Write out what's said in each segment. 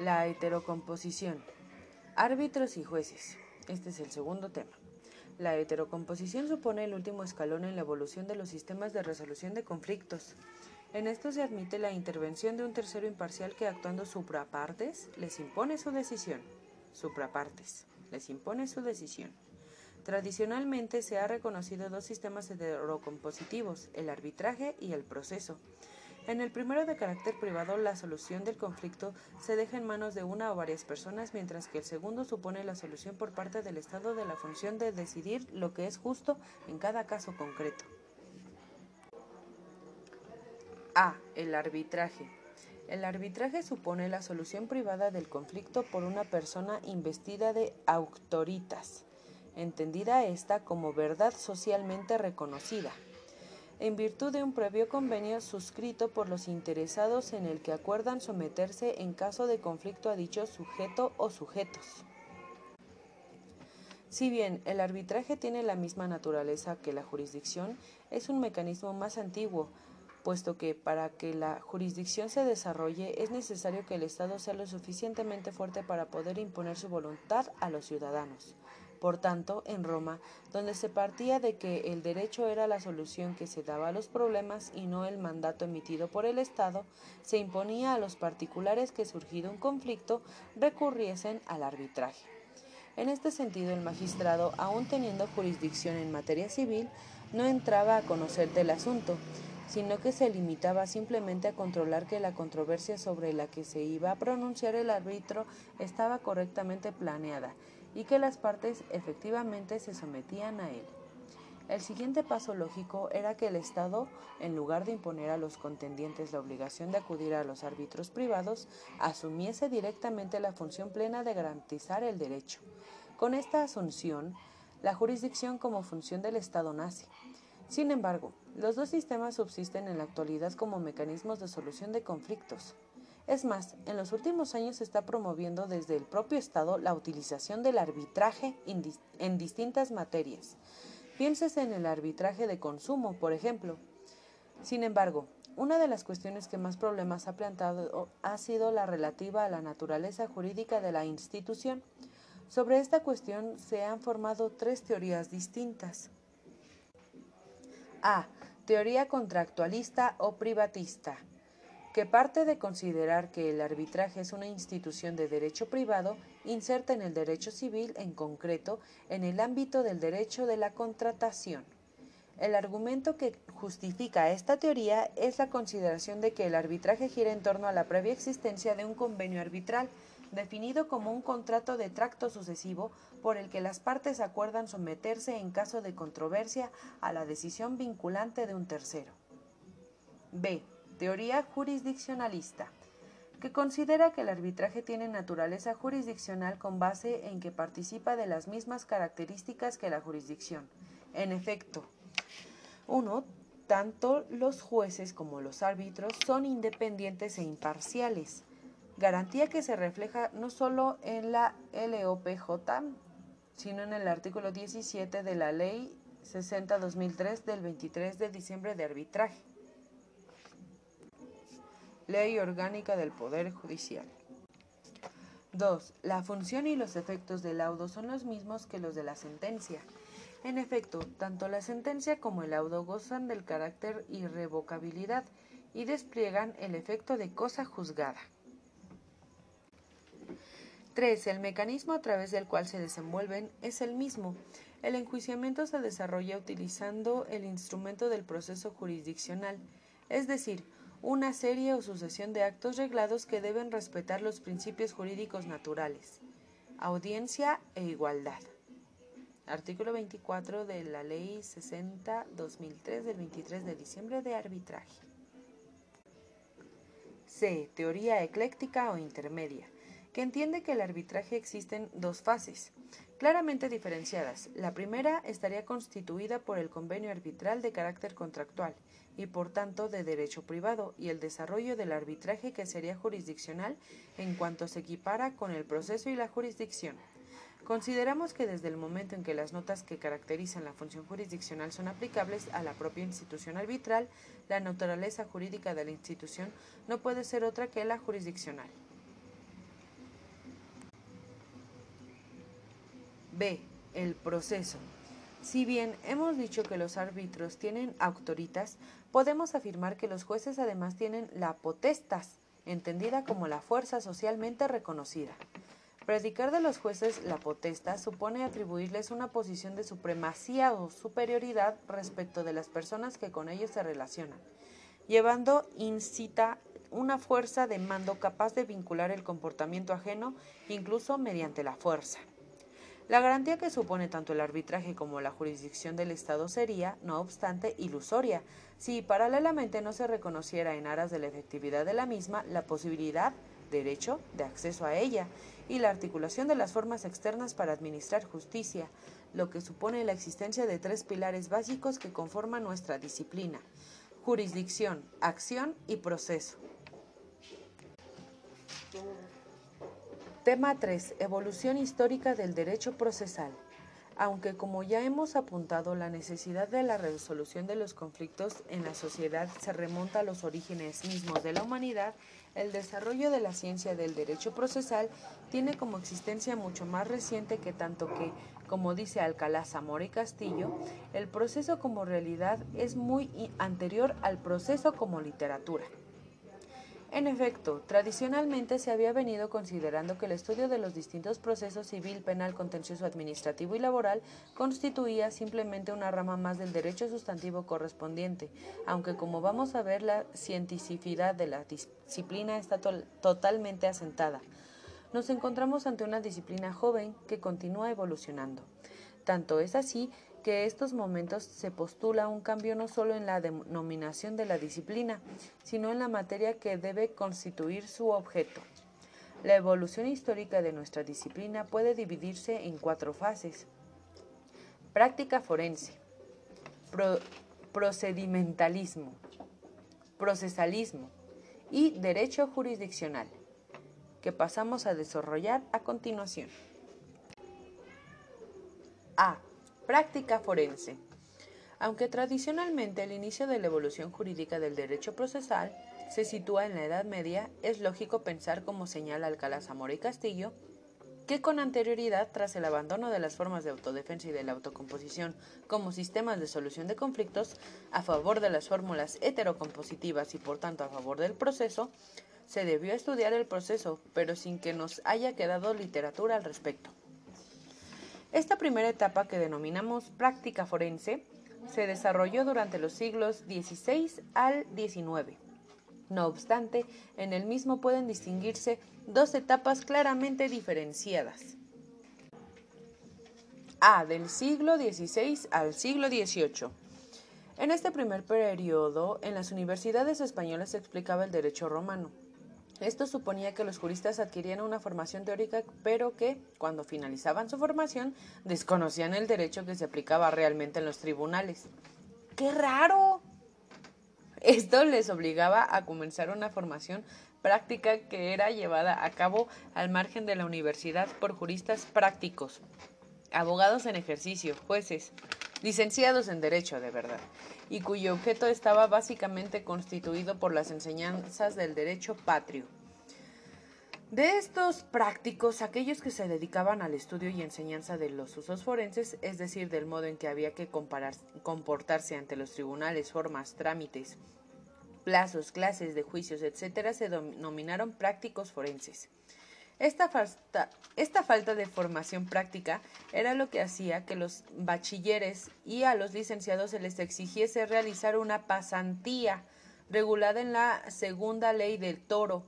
La heterocomposición. Árbitros y jueces. Este es el segundo tema. La heterocomposición supone el último escalón en la evolución de los sistemas de resolución de conflictos. En esto se admite la intervención de un tercero imparcial que actuando suprapartes les impone su decisión. Suprapartes les impone su decisión. Tradicionalmente se ha reconocido dos sistemas heterocompositivos, el arbitraje y el proceso. En el primero de carácter privado, la solución del conflicto se deja en manos de una o varias personas, mientras que el segundo supone la solución por parte del Estado de la función de decidir lo que es justo en cada caso concreto. A. El arbitraje. El arbitraje supone la solución privada del conflicto por una persona investida de autoritas, entendida esta como verdad socialmente reconocida en virtud de un previo convenio suscrito por los interesados en el que acuerdan someterse en caso de conflicto a dicho sujeto o sujetos. Si bien el arbitraje tiene la misma naturaleza que la jurisdicción, es un mecanismo más antiguo, puesto que para que la jurisdicción se desarrolle es necesario que el Estado sea lo suficientemente fuerte para poder imponer su voluntad a los ciudadanos. Por tanto, en Roma, donde se partía de que el derecho era la solución que se daba a los problemas y no el mandato emitido por el Estado, se imponía a los particulares que surgido un conflicto recurriesen al arbitraje. En este sentido, el magistrado, aun teniendo jurisdicción en materia civil, no entraba a conocer del asunto, sino que se limitaba simplemente a controlar que la controversia sobre la que se iba a pronunciar el árbitro estaba correctamente planeada y que las partes efectivamente se sometían a él. El siguiente paso lógico era que el Estado, en lugar de imponer a los contendientes la obligación de acudir a los árbitros privados, asumiese directamente la función plena de garantizar el derecho. Con esta asunción, la jurisdicción como función del Estado nace. Sin embargo, los dos sistemas subsisten en la actualidad como mecanismos de solución de conflictos. Es más, en los últimos años se está promoviendo desde el propio Estado la utilización del arbitraje en distintas materias. Piénsese en el arbitraje de consumo, por ejemplo. Sin embargo, una de las cuestiones que más problemas ha planteado ha sido la relativa a la naturaleza jurídica de la institución. Sobre esta cuestión se han formado tres teorías distintas. A. Teoría contractualista o privatista que parte de considerar que el arbitraje es una institución de derecho privado, inserta en el derecho civil, en concreto, en el ámbito del derecho de la contratación. El argumento que justifica esta teoría es la consideración de que el arbitraje gira en torno a la previa existencia de un convenio arbitral, definido como un contrato de tracto sucesivo por el que las partes acuerdan someterse en caso de controversia a la decisión vinculante de un tercero. B teoría jurisdiccionalista, que considera que el arbitraje tiene naturaleza jurisdiccional con base en que participa de las mismas características que la jurisdicción. En efecto, uno, tanto los jueces como los árbitros son independientes e imparciales, garantía que se refleja no solo en la LOPJ, sino en el artículo 17 de la Ley 60-2003 del 23 de diciembre de arbitraje. Ley Orgánica del Poder Judicial. 2. La función y los efectos del laudo son los mismos que los de la sentencia. En efecto, tanto la sentencia como el laudo gozan del carácter irrevocabilidad y despliegan el efecto de cosa juzgada. 3. El mecanismo a través del cual se desenvuelven es el mismo. El enjuiciamiento se desarrolla utilizando el instrumento del proceso jurisdiccional, es decir, una serie o sucesión de actos reglados que deben respetar los principios jurídicos naturales, audiencia e igualdad. Artículo 24 de la Ley 60-2003 del 23 de diciembre de arbitraje. C. Teoría ecléctica o intermedia, que entiende que el arbitraje existen dos fases, claramente diferenciadas. La primera estaría constituida por el convenio arbitral de carácter contractual y por tanto de derecho privado y el desarrollo del arbitraje que sería jurisdiccional en cuanto se equipara con el proceso y la jurisdicción. Consideramos que desde el momento en que las notas que caracterizan la función jurisdiccional son aplicables a la propia institución arbitral, la naturaleza jurídica de la institución no puede ser otra que la jurisdiccional. B. El proceso. Si bien hemos dicho que los árbitros tienen autoritas, podemos afirmar que los jueces además tienen la potestas, entendida como la fuerza socialmente reconocida. Predicar de los jueces la potestad supone atribuirles una posición de supremacía o superioridad respecto de las personas que con ellos se relacionan, llevando incita una fuerza de mando capaz de vincular el comportamiento ajeno incluso mediante la fuerza. La garantía que supone tanto el arbitraje como la jurisdicción del Estado sería, no obstante, ilusoria, si paralelamente no se reconociera en aras de la efectividad de la misma la posibilidad, derecho, de acceso a ella, y la articulación de las formas externas para administrar justicia, lo que supone la existencia de tres pilares básicos que conforman nuestra disciplina, jurisdicción, acción y proceso. Tema 3. Evolución histórica del derecho procesal. Aunque como ya hemos apuntado, la necesidad de la resolución de los conflictos en la sociedad se remonta a los orígenes mismos de la humanidad, el desarrollo de la ciencia del derecho procesal tiene como existencia mucho más reciente que tanto que, como dice Alcalá Zamora y Castillo, el proceso como realidad es muy anterior al proceso como literatura. En efecto, tradicionalmente se había venido considerando que el estudio de los distintos procesos civil, penal, contencioso, administrativo y laboral constituía simplemente una rama más del derecho sustantivo correspondiente, aunque como vamos a ver la cientificidad de la disciplina está totalmente asentada. Nos encontramos ante una disciplina joven que continúa evolucionando. Tanto es así que estos momentos se postula un cambio no solo en la denominación de la disciplina, sino en la materia que debe constituir su objeto. La evolución histórica de nuestra disciplina puede dividirse en cuatro fases. Práctica forense, procedimentalismo, procesalismo y derecho jurisdiccional, que pasamos a desarrollar a continuación. A. Práctica forense. Aunque tradicionalmente el inicio de la evolución jurídica del derecho procesal se sitúa en la Edad Media, es lógico pensar, como señala Alcalá Zamora y Castillo, que con anterioridad, tras el abandono de las formas de autodefensa y de la autocomposición como sistemas de solución de conflictos, a favor de las fórmulas heterocompositivas y por tanto a favor del proceso, se debió estudiar el proceso, pero sin que nos haya quedado literatura al respecto. Esta primera etapa que denominamos práctica forense se desarrolló durante los siglos XVI al XIX. No obstante, en el mismo pueden distinguirse dos etapas claramente diferenciadas. A. Del siglo XVI al siglo XVIII. En este primer periodo, en las universidades españolas se explicaba el derecho romano. Esto suponía que los juristas adquirían una formación teórica, pero que, cuando finalizaban su formación, desconocían el derecho que se aplicaba realmente en los tribunales. ¡Qué raro! Esto les obligaba a comenzar una formación práctica que era llevada a cabo al margen de la universidad por juristas prácticos, abogados en ejercicio, jueces, licenciados en Derecho de verdad, y cuyo objeto estaba básicamente constituido por las enseñanzas del derecho patrio. De estos prácticos, aquellos que se dedicaban al estudio y enseñanza de los usos forenses, es decir, del modo en que había que comportarse ante los tribunales, formas, trámites, plazos, clases de juicios, etc., se denominaron prácticos forenses. Esta falta, esta falta de formación práctica era lo que hacía que los bachilleres y a los licenciados se les exigiese realizar una pasantía regulada en la segunda ley del toro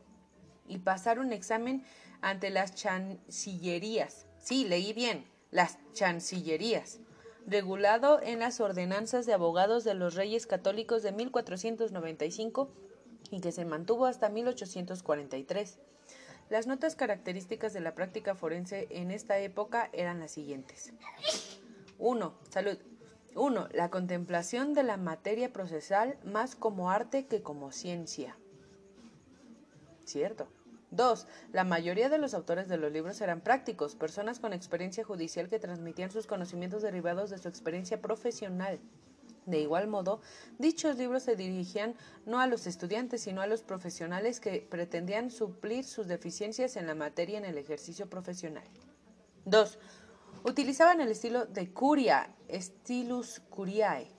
y pasar un examen ante las chancillerías. Sí, leí bien, las chancillerías, regulado en las ordenanzas de abogados de los reyes católicos de 1495 y que se mantuvo hasta 1843. Las notas características de la práctica forense en esta época eran las siguientes. 1. Salud. 1. La contemplación de la materia procesal más como arte que como ciencia. Cierto. 2. La mayoría de los autores de los libros eran prácticos, personas con experiencia judicial que transmitían sus conocimientos derivados de su experiencia profesional. De igual modo, dichos libros se dirigían no a los estudiantes, sino a los profesionales que pretendían suplir sus deficiencias en la materia en el ejercicio profesional. 2. Utilizaban el estilo de curia, stilus curiae,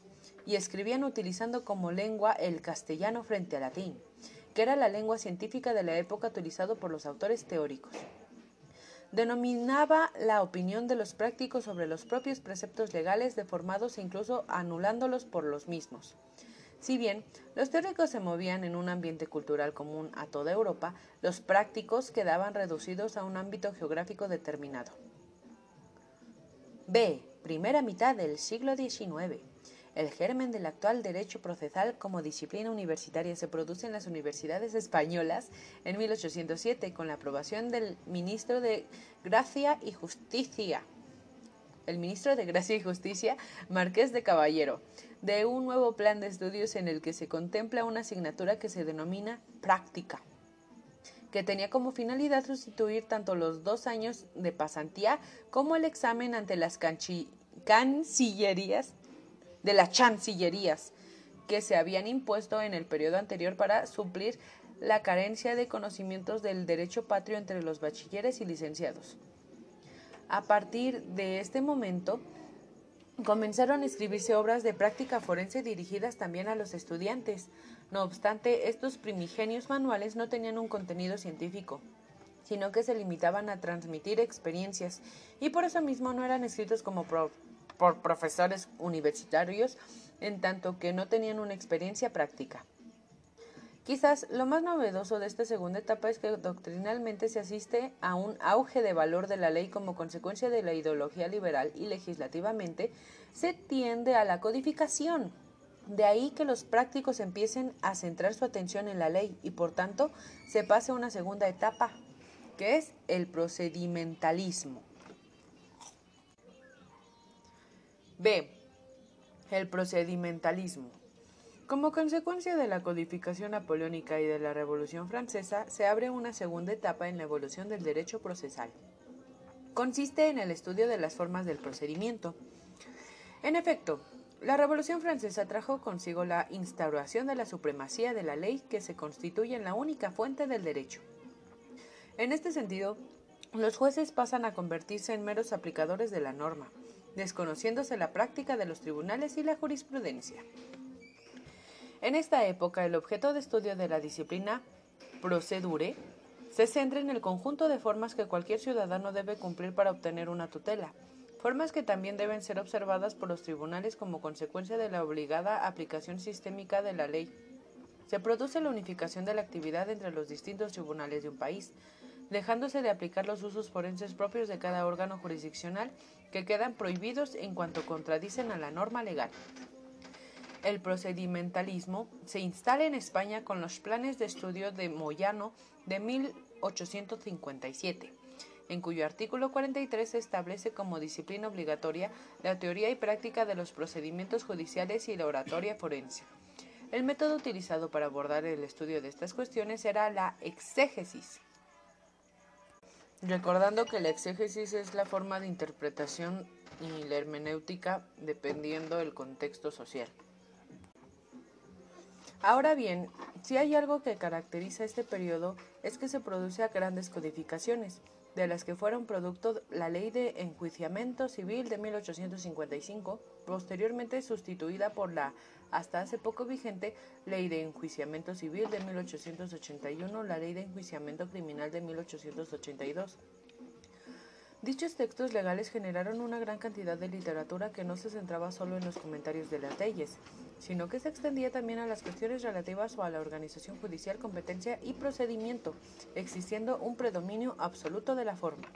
y escribían utilizando como lengua el castellano frente al latín, que era la lengua científica de la época utilizado por los autores teóricos. Denominaba la opinión de los prácticos sobre los propios preceptos legales deformados e incluso anulándolos por los mismos. Si bien los teóricos se movían en un ambiente cultural común a toda Europa, los prácticos quedaban reducidos a un ámbito geográfico determinado. B. Primera mitad del siglo XIX. El germen del actual derecho procesal como disciplina universitaria se produce en las universidades españolas en 1807 con la aprobación del ministro de Gracia y Justicia, el ministro de Gracia y Justicia, Marqués de Caballero, de un nuevo plan de estudios en el que se contempla una asignatura que se denomina práctica, que tenía como finalidad sustituir tanto los dos años de pasantía como el examen ante las cancillerías de las chancillerías que se habían impuesto en el periodo anterior para suplir la carencia de conocimientos del derecho patrio entre los bachilleres y licenciados. A partir de este momento, comenzaron a escribirse obras de práctica forense dirigidas también a los estudiantes. No obstante, estos primigenios manuales no tenían un contenido científico, sino que se limitaban a transmitir experiencias, y por eso mismo no eran escritos como por profesores universitarios, en tanto que no tenían una experiencia práctica. Quizás lo más novedoso de esta segunda etapa es que doctrinalmente se asiste a un auge de valor de la ley como consecuencia de la ideología liberal y legislativamente se tiende a la codificación. De ahí que los prácticos empiecen a centrar su atención en la ley y por tanto se pase a una segunda etapa, que es el procedimentalismo. B. El procedimentalismo. Como consecuencia de la codificación napoleónica y de la Revolución Francesa, se abre una segunda etapa en la evolución del derecho procesal. Consiste en el estudio de las formas del procedimiento. En efecto, la Revolución Francesa trajo consigo la instauración de la supremacía de la ley que se constituye en la única fuente del derecho. En este sentido, los jueces pasan a convertirse en meros aplicadores de la norma, desconociéndose la práctica de los tribunales y la jurisprudencia. En esta época, el objeto de estudio de la disciplina procedure se centra en el conjunto de formas que cualquier ciudadano debe cumplir para obtener una tutela, formas que también deben ser observadas por los tribunales como consecuencia de la obligada aplicación sistémica de la ley. Se produce la unificación de la actividad entre los distintos tribunales de un país, dejándose de aplicar los usos forenses propios de cada órgano jurisdiccional que quedan prohibidos en cuanto contradicen a la norma legal el procedimentalismo se instala en España con los planes de estudio de Moyano de 1857, en cuyo artículo 43 se establece como disciplina obligatoria la teoría y práctica de los procedimientos judiciales y la oratoria forense. El método utilizado para abordar el estudio de estas cuestiones era la exégesis. Recordando que la exégesis es la forma de interpretación y la hermenéutica dependiendo del contexto social. Ahora bien, si hay algo que caracteriza este periodo es que se produce a grandes codificaciones, de las que fueron producto la Ley de Enjuiciamiento Civil de 1855, posteriormente sustituida por la hasta hace poco vigente Ley de Enjuiciamiento Civil de 1881, la Ley de Enjuiciamiento Criminal de 1882. Dichos textos legales generaron una gran cantidad de literatura que no se centraba solo en los comentarios de las leyes, sino que se extendía también a las cuestiones relativas a la organización judicial, competencia y procedimiento, existiendo un predominio absoluto de la forma.